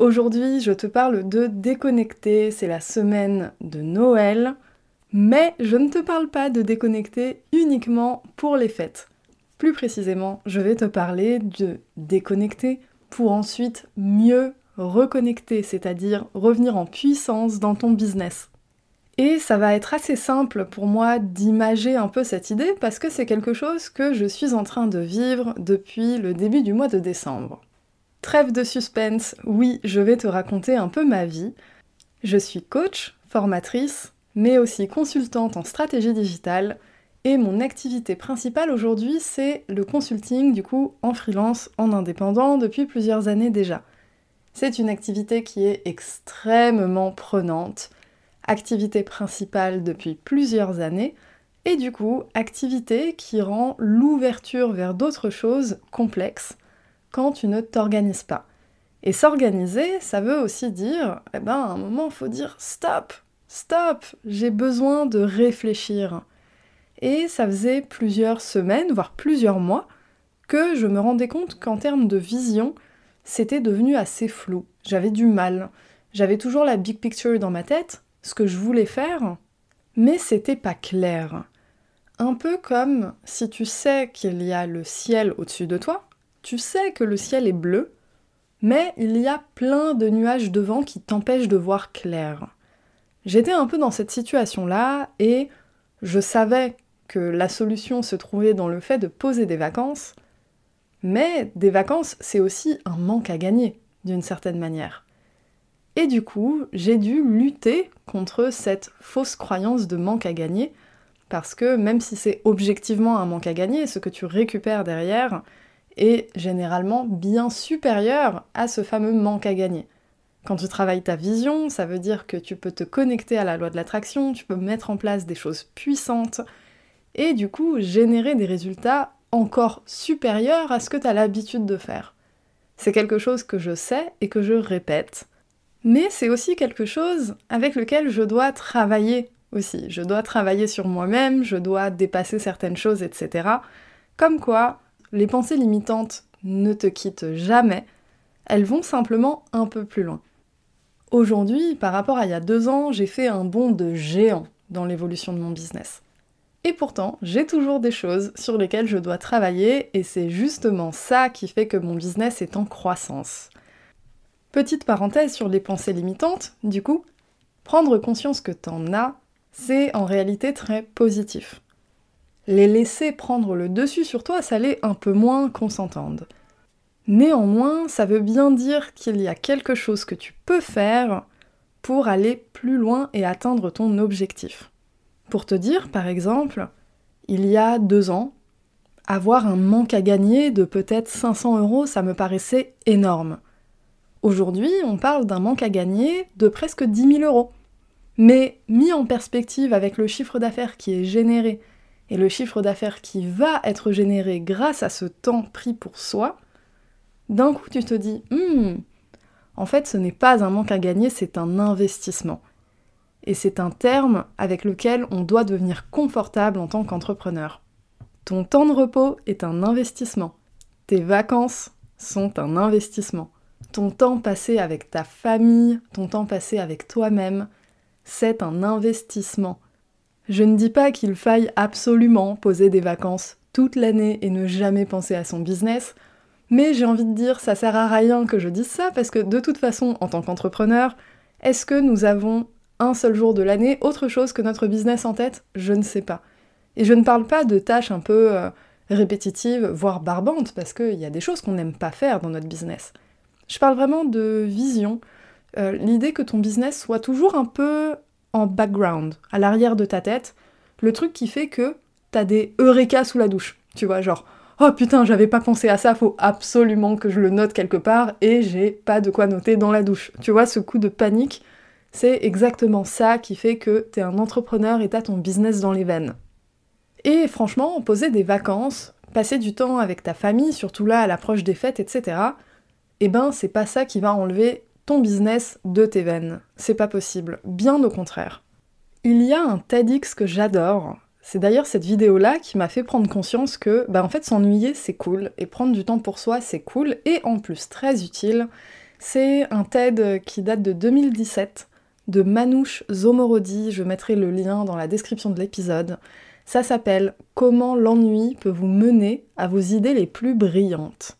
Aujourd'hui, je te parle de déconnecter, c'est la semaine de Noël, mais je ne te parle pas de déconnecter uniquement pour les fêtes. Plus précisément, je vais te parler de déconnecter pour ensuite mieux reconnecter, c'est-à-dire revenir en puissance dans ton business. Et ça va être assez simple pour moi d'imager un peu cette idée parce que c'est quelque chose que je suis en train de vivre depuis le début du mois de décembre. Trêve de suspense, oui, je vais te raconter un peu ma vie. Je suis coach, formatrice, mais aussi consultante en stratégie digitale, et mon activité principale aujourd'hui, c'est le consulting, du coup, en freelance, en indépendant, depuis plusieurs années déjà. C'est une activité qui est extrêmement prenante, activité principale depuis plusieurs années, et du coup, activité qui rend l'ouverture vers d'autres choses complexes quand tu ne t'organises pas. Et s'organiser, ça veut aussi dire, eh ben, à un moment, il faut dire stop, stop, j'ai besoin de réfléchir. Et ça faisait plusieurs semaines, voire plusieurs mois, que je me rendais compte qu'en termes de vision, c'était devenu assez flou. J'avais du mal. J'avais toujours la big picture dans ma tête, ce que je voulais faire, mais c'était pas clair. Un peu comme si tu sais qu'il y a le ciel au-dessus de toi, tu sais que le ciel est bleu, mais il y a plein de nuages devant qui t'empêchent de voir clair. J'étais un peu dans cette situation-là et je savais que la solution se trouvait dans le fait de poser des vacances, mais des vacances, c'est aussi un manque à gagner, d'une certaine manière. Et du coup, j'ai dû lutter contre cette fausse croyance de manque à gagner, parce que même si c'est objectivement un manque à gagner, ce que tu récupères derrière, généralement bien supérieur à ce fameux manque à gagner. Quand tu travailles ta vision, ça veut dire que tu peux te connecter à la loi de l'attraction, tu peux mettre en place des choses puissantes et du coup générer des résultats encore supérieurs à ce que tu as l'habitude de faire. C'est quelque chose que je sais et que je répète, mais c'est aussi quelque chose avec lequel je dois travailler aussi. Je dois travailler sur moi-même, je dois dépasser certaines choses, etc. Comme quoi, les pensées limitantes ne te quittent jamais, elles vont simplement un peu plus loin. Aujourd'hui, par rapport à il y a deux ans, j'ai fait un bond de géant dans l'évolution de mon business. Et pourtant, j'ai toujours des choses sur lesquelles je dois travailler et c'est justement ça qui fait que mon business est en croissance. Petite parenthèse sur les pensées limitantes, du coup, prendre conscience que t'en as, c'est en réalité très positif les laisser prendre le dessus sur toi, ça l'est un peu moins qu'on s'entende. Néanmoins, ça veut bien dire qu'il y a quelque chose que tu peux faire pour aller plus loin et atteindre ton objectif. Pour te dire, par exemple, il y a deux ans, avoir un manque à gagner de peut-être 500 euros, ça me paraissait énorme. Aujourd'hui, on parle d'un manque à gagner de presque 10 000 euros. Mais mis en perspective avec le chiffre d'affaires qui est généré et le chiffre d'affaires qui va être généré grâce à ce temps pris pour soi, d'un coup tu te dis, hmm, en fait ce n'est pas un manque à gagner, c'est un investissement. Et c'est un terme avec lequel on doit devenir confortable en tant qu'entrepreneur. Ton temps de repos est un investissement. Tes vacances sont un investissement. Ton temps passé avec ta famille, ton temps passé avec toi-même, c'est un investissement. Je ne dis pas qu'il faille absolument poser des vacances toute l'année et ne jamais penser à son business, mais j'ai envie de dire ça sert à rien que je dise ça parce que de toute façon, en tant qu'entrepreneur, est-ce que nous avons un seul jour de l'année autre chose que notre business en tête? Je ne sais pas. Et je ne parle pas de tâches un peu euh, répétitives, voire barbantes, parce qu'il y a des choses qu'on n'aime pas faire dans notre business. Je parle vraiment de vision, euh, l'idée que ton business soit toujours un peu en background, à l'arrière de ta tête, le truc qui fait que t'as des eureka sous la douche. Tu vois, genre, oh putain, j'avais pas pensé à ça, faut absolument que je le note quelque part et j'ai pas de quoi noter dans la douche. Tu vois, ce coup de panique, C'est exactement ça qui fait que t'es un entrepreneur et t'as ton business dans les veines. Et franchement, poser des vacances, passer du temps avec ta famille, surtout là à l'approche des fêtes, etc., eh ben c'est pas ça qui va enlever business de tes veines. C'est pas possible, bien au contraire. Il y a un TEDx que j'adore. C'est d'ailleurs cette vidéo-là qui m'a fait prendre conscience que, bah en fait, s'ennuyer c'est cool, et prendre du temps pour soi c'est cool, et en plus très utile. C'est un TED qui date de 2017 de Manouche Zomorodi, je mettrai le lien dans la description de l'épisode. Ça s'appelle Comment l'ennui peut vous mener à vos idées les plus brillantes.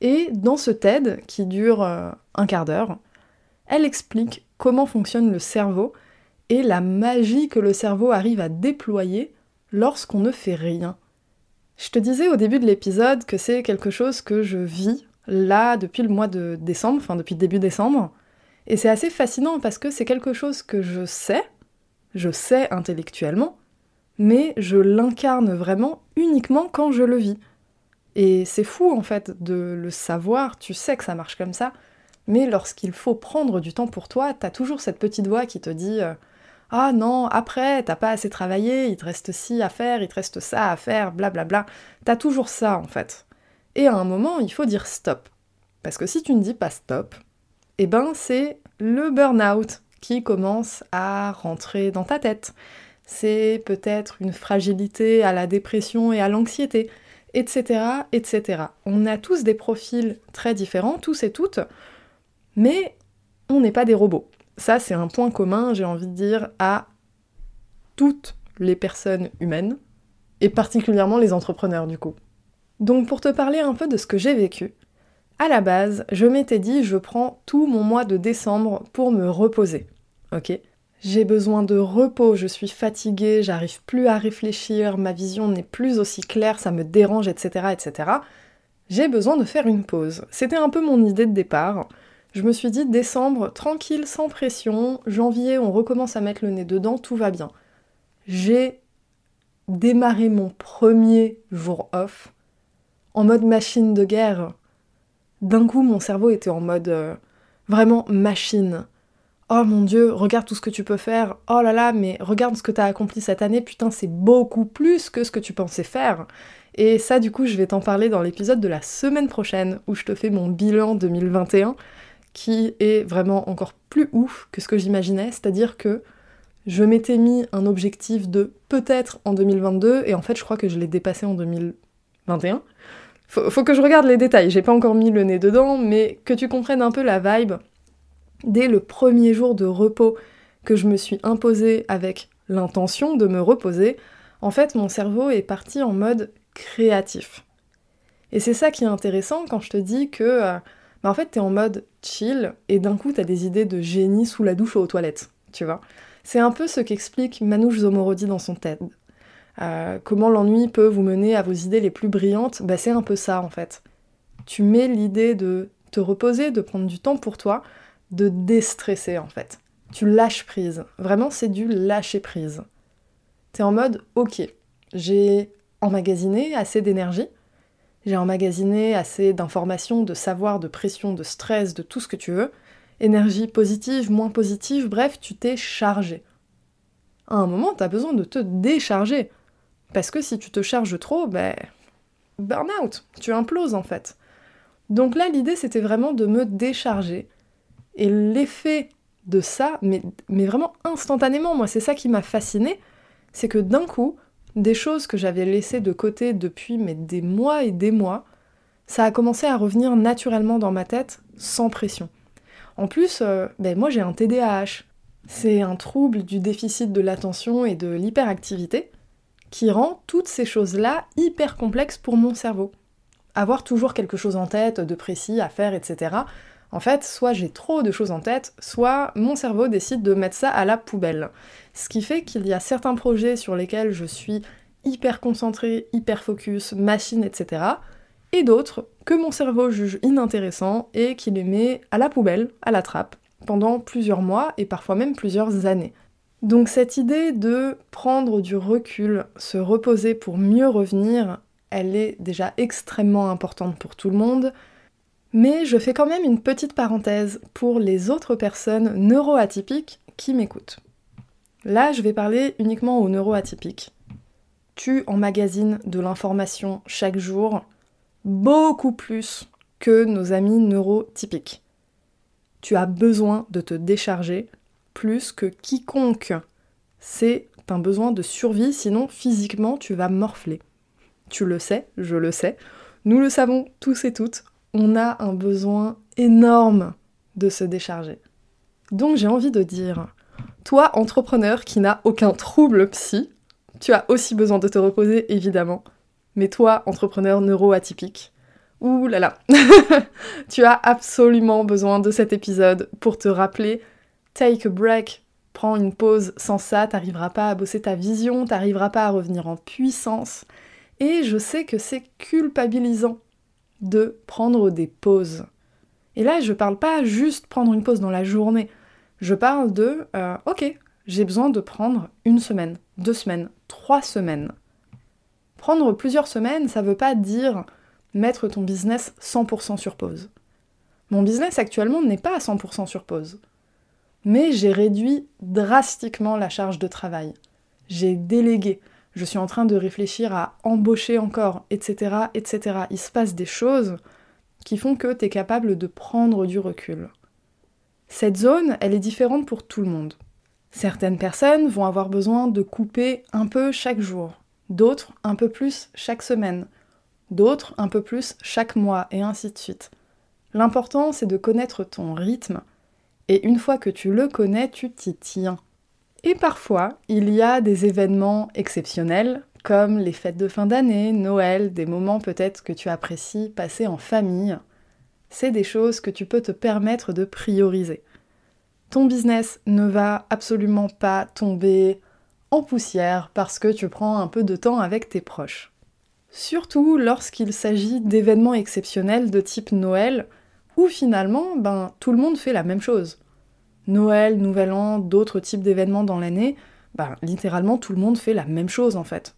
Et dans ce TED, qui dure euh, quart d'heure, elle explique comment fonctionne le cerveau et la magie que le cerveau arrive à déployer lorsqu'on ne fait rien. Je te disais au début de l'épisode que c'est quelque chose que je vis là depuis le mois de décembre, enfin depuis début décembre, et c'est assez fascinant parce que c'est quelque chose que je sais, je sais intellectuellement, mais je l'incarne vraiment uniquement quand je le vis. Et c'est fou en fait de le savoir, tu sais que ça marche comme ça, mais lorsqu'il faut prendre du temps pour toi, t'as toujours cette petite voix qui te dit euh, Ah non, après, t'as pas assez travaillé, il te reste ci à faire, il te reste ça à faire, blablabla. T'as toujours ça en fait. Et à un moment, il faut dire stop. Parce que si tu ne dis pas stop, eh ben c'est le burn-out qui commence à rentrer dans ta tête. C'est peut-être une fragilité à la dépression et à l'anxiété, etc., etc. On a tous des profils très différents, tous et toutes, mais on n'est pas des robots. Ça, c'est un point commun, j'ai envie de dire, à toutes les personnes humaines, et particulièrement les entrepreneurs du coup. Donc pour te parler un peu de ce que j'ai vécu, à la base, je m'étais dit je prends tout mon mois de décembre pour me reposer. Ok? J'ai besoin de repos, je suis fatiguée, j'arrive plus à réfléchir, ma vision n'est plus aussi claire, ça me dérange, etc. etc. J'ai besoin de faire une pause. C'était un peu mon idée de départ. Je me suis dit décembre, tranquille, sans pression, janvier, on recommence à mettre le nez dedans, tout va bien. J'ai démarré mon premier jour off en mode machine de guerre d'un coup, mon cerveau était en mode euh, vraiment machine. Oh mon dieu, regarde tout ce que tu peux faire. Oh là là, mais regarde ce que t'as accompli cette année. Putain, c'est beaucoup plus que ce que tu pensais faire. Et ça, du coup, je vais t'en parler dans l'épisode de la semaine prochaine où je te fais mon bilan 2021 qui est vraiment encore plus ouf que ce que j'imaginais. C'est-à-dire que je m'étais mis un objectif de peut-être en 2022 et en fait, je crois que je l'ai dépassé en 2021. Faut, que je regarde les détails, j'ai pas encore mis le nez dedans, mais que tu comprennes un peu la vibe. Dès le premier jour de repos que je me suis imposé avec l'intention de me reposer, en fait mon cerveau est parti en mode créatif. Et c'est ça qui est intéressant quand je te dis que euh, en fait t'es en mode chill et d'un coup t'as des idées de génie sous la douche ou aux toilettes, tu vois. C'est un peu ce qu'explique Manouche Zomorodi dans son TED. Euh, comment l'ennui peut vous mener à vos idées les plus brillantes, bah, c'est un peu ça en fait. Tu mets l'idée de te reposer, de prendre du temps pour toi, de déstresser en fait. Tu lâches prise. Vraiment, c'est du lâcher prise. T'es en mode, ok, j'ai emmagasiné assez d'énergie, j'ai emmagasiné assez d'informations, de savoir, de pression, de stress, de tout ce que tu veux. Énergie positive, moins positive, bref, tu t'es chargé. À un moment, t'as besoin de te décharger. Parce que si tu te charges trop, ben. Burn-out, tu imploses en fait. Donc là, l'idée, c'était vraiment de me décharger. Et l'effet de ça, mais, mais vraiment instantanément, moi, c'est ça qui m'a fasciné, c'est que d'un coup, des choses que j'avais laissées de côté depuis des mois et des mois, ça a commencé à revenir naturellement dans ma tête, sans pression. En plus, euh, ben moi j'ai un TDAH. C'est un trouble du déficit de l'attention et de l'hyperactivité qui rend toutes ces choses-là hyper complexes pour mon cerveau. Avoir toujours quelque chose en tête, de précis à faire, etc. En fait, soit j'ai trop de choses en tête, soit mon cerveau décide de mettre ça à la poubelle. Ce qui fait qu'il y a certains projets sur lesquels je suis hyper concentrée, hyper focus, machine, etc. Et d'autres que mon cerveau juge inintéressants et qui les met à la poubelle, à la trappe, pendant plusieurs mois et parfois même plusieurs années. Donc cette idée de prendre du recul, se reposer pour mieux revenir, elle est déjà extrêmement importante pour tout le monde. Mais je fais quand même une petite parenthèse pour les autres personnes neuroatypiques qui m'écoutent. Là, je vais parler uniquement aux neuroatypiques. Tu emmagasines de l'information chaque jour, beaucoup plus que nos amis neurotypiques. Tu as besoin de te décharger plus que quiconque. C'est un besoin de survie, sinon physiquement tu vas morfler. Tu le sais, je le sais, nous le savons tous et toutes, on a un besoin énorme de se décharger. Donc j'ai envie de dire, toi entrepreneur qui n'a aucun trouble psy, tu as aussi besoin de te reposer évidemment, mais toi entrepreneur neuroatypique, ouh là tu as absolument besoin de cet épisode pour te rappeler, take a break, prends une pause, sans ça t'arriveras pas à bosser ta vision, t'arriveras pas à revenir en puissance, et je sais que c'est culpabilisant de prendre des pauses. Et là, je parle pas juste prendre une pause dans la journée. Je parle de, euh, ok, j'ai besoin de prendre une semaine, deux semaines, trois semaines. Prendre plusieurs semaines, ça veut pas dire mettre ton business 100% sur pause. Mon business actuellement n'est pas à 100% sur pause. Mais j'ai réduit drastiquement la charge de travail. J'ai délégué je suis en train de réfléchir à embaucher encore, etc., etc. Il se passe des choses qui font que tu es capable de prendre du recul. Cette zone, elle est différente pour tout le monde. Certaines personnes vont avoir besoin de couper un peu chaque jour, d'autres un peu plus chaque semaine, d'autres un peu plus chaque mois, et ainsi de suite. L'important, c'est de connaître ton rythme, et une fois que tu le connais, tu t'y tiens. Et parfois, il y a des événements exceptionnels, comme les fêtes de fin d'année, Noël, des moments peut-être que tu apprécies passer en famille. C'est des choses que tu peux te permettre de prioriser. Ton business ne va absolument pas tomber en poussière parce que tu prends un peu de temps avec tes proches. Surtout lorsqu'il s'agit d'événements exceptionnels de type Noël, où finalement, ben, tout le monde fait la même chose. Noël, Nouvel An, d'autres types d'événements dans l'année, bah, littéralement tout le monde fait la même chose en fait.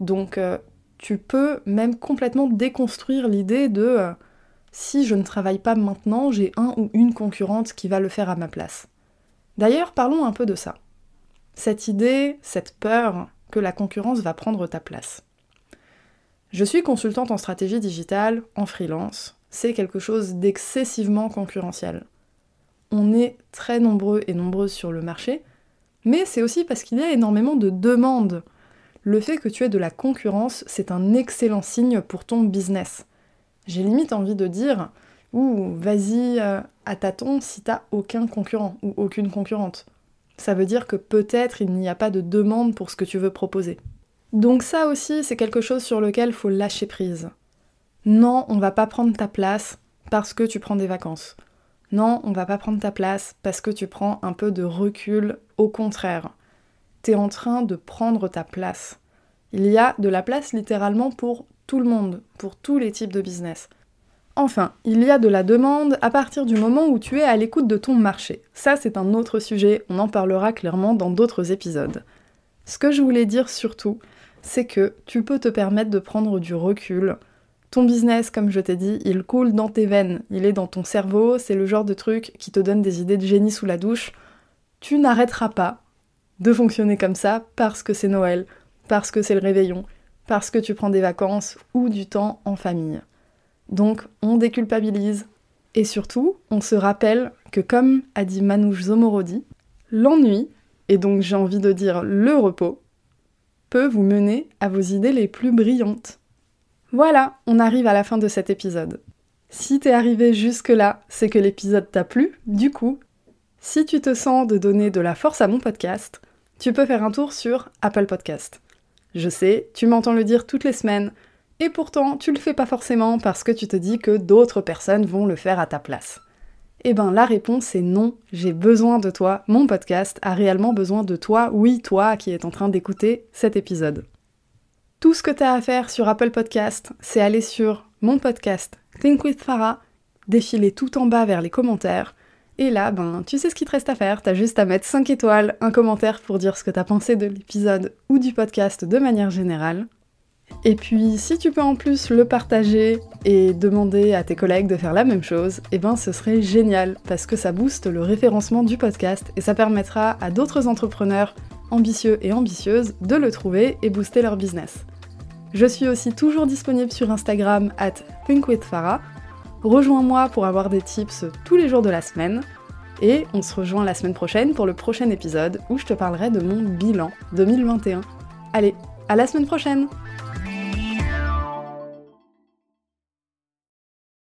Donc euh, tu peux même complètement déconstruire l'idée de euh, si je ne travaille pas maintenant, j'ai un ou une concurrente qui va le faire à ma place. D'ailleurs, parlons un peu de ça. Cette idée, cette peur que la concurrence va prendre ta place. Je suis consultante en stratégie digitale, en freelance. C'est quelque chose d'excessivement concurrentiel on est très nombreux et nombreuses sur le marché, mais c'est aussi parce qu'il y a énormément de demandes. Le fait que tu aies de la concurrence, c'est un excellent signe pour ton business. J'ai limite envie de dire, ouh, vas-y euh, à tâtons si t'as aucun concurrent ou aucune concurrente. Ça veut dire que peut-être il n'y a pas de demande pour ce que tu veux proposer. Donc ça aussi, c'est quelque chose sur lequel faut lâcher prise. Non, on va pas prendre ta place parce que tu prends des vacances. Non, on va pas prendre ta place parce que tu prends un peu de recul, au contraire. T'es en train de prendre ta place. Il y a de la place littéralement pour tout le monde, pour tous les types de business. Enfin, il y a de la demande à partir du moment où tu es à l'écoute de ton marché. Ça, c'est un autre sujet, on en parlera clairement dans d'autres épisodes. Ce que je voulais dire surtout, c'est que tu peux te permettre de prendre du recul, ton business, comme je t'ai dit, il coule dans tes veines, il est dans ton cerveau, c'est le genre de truc qui te donne des idées de génie sous la douche. Tu n'arrêteras pas de fonctionner comme ça parce que c'est Noël, parce que c'est le réveillon, parce que tu prends des vacances ou du temps en famille. Donc on déculpabilise et surtout on se rappelle que comme a dit Manouche Zomorodi, l'ennui, et donc j'ai envie de dire le repos, peut vous mener à vos idées les plus brillantes. Voilà, on arrive à la fin de cet épisode. Si t'es arrivé jusque-là, c'est que l'épisode t'a plu. Du coup, si tu te sens de donner de la force à mon podcast, tu peux faire un tour sur Apple Podcast. Je sais, tu m'entends le dire toutes les semaines, et pourtant tu le fais pas forcément parce que tu te dis que d'autres personnes vont le faire à ta place. Eh ben la réponse est non, j'ai besoin de toi, mon podcast a réellement besoin de toi, oui toi qui es en train d'écouter cet épisode. Tout ce que tu as à faire sur Apple Podcast, c'est aller sur mon podcast Think with Farah, défiler tout en bas vers les commentaires. Et là, ben, tu sais ce qu'il te reste à faire, t'as juste à mettre 5 étoiles, un commentaire pour dire ce que t'as pensé de l'épisode ou du podcast de manière générale. Et puis, si tu peux en plus le partager et demander à tes collègues de faire la même chose, eh ben ce serait génial parce que ça booste le référencement du podcast et ça permettra à d'autres entrepreneurs ambitieux et ambitieuses de le trouver et booster leur business. Je suis aussi toujours disponible sur Instagram at thinkwithfarah. Rejoins-moi pour avoir des tips tous les jours de la semaine. Et on se rejoint la semaine prochaine pour le prochain épisode où je te parlerai de mon bilan 2021. Allez, à la semaine prochaine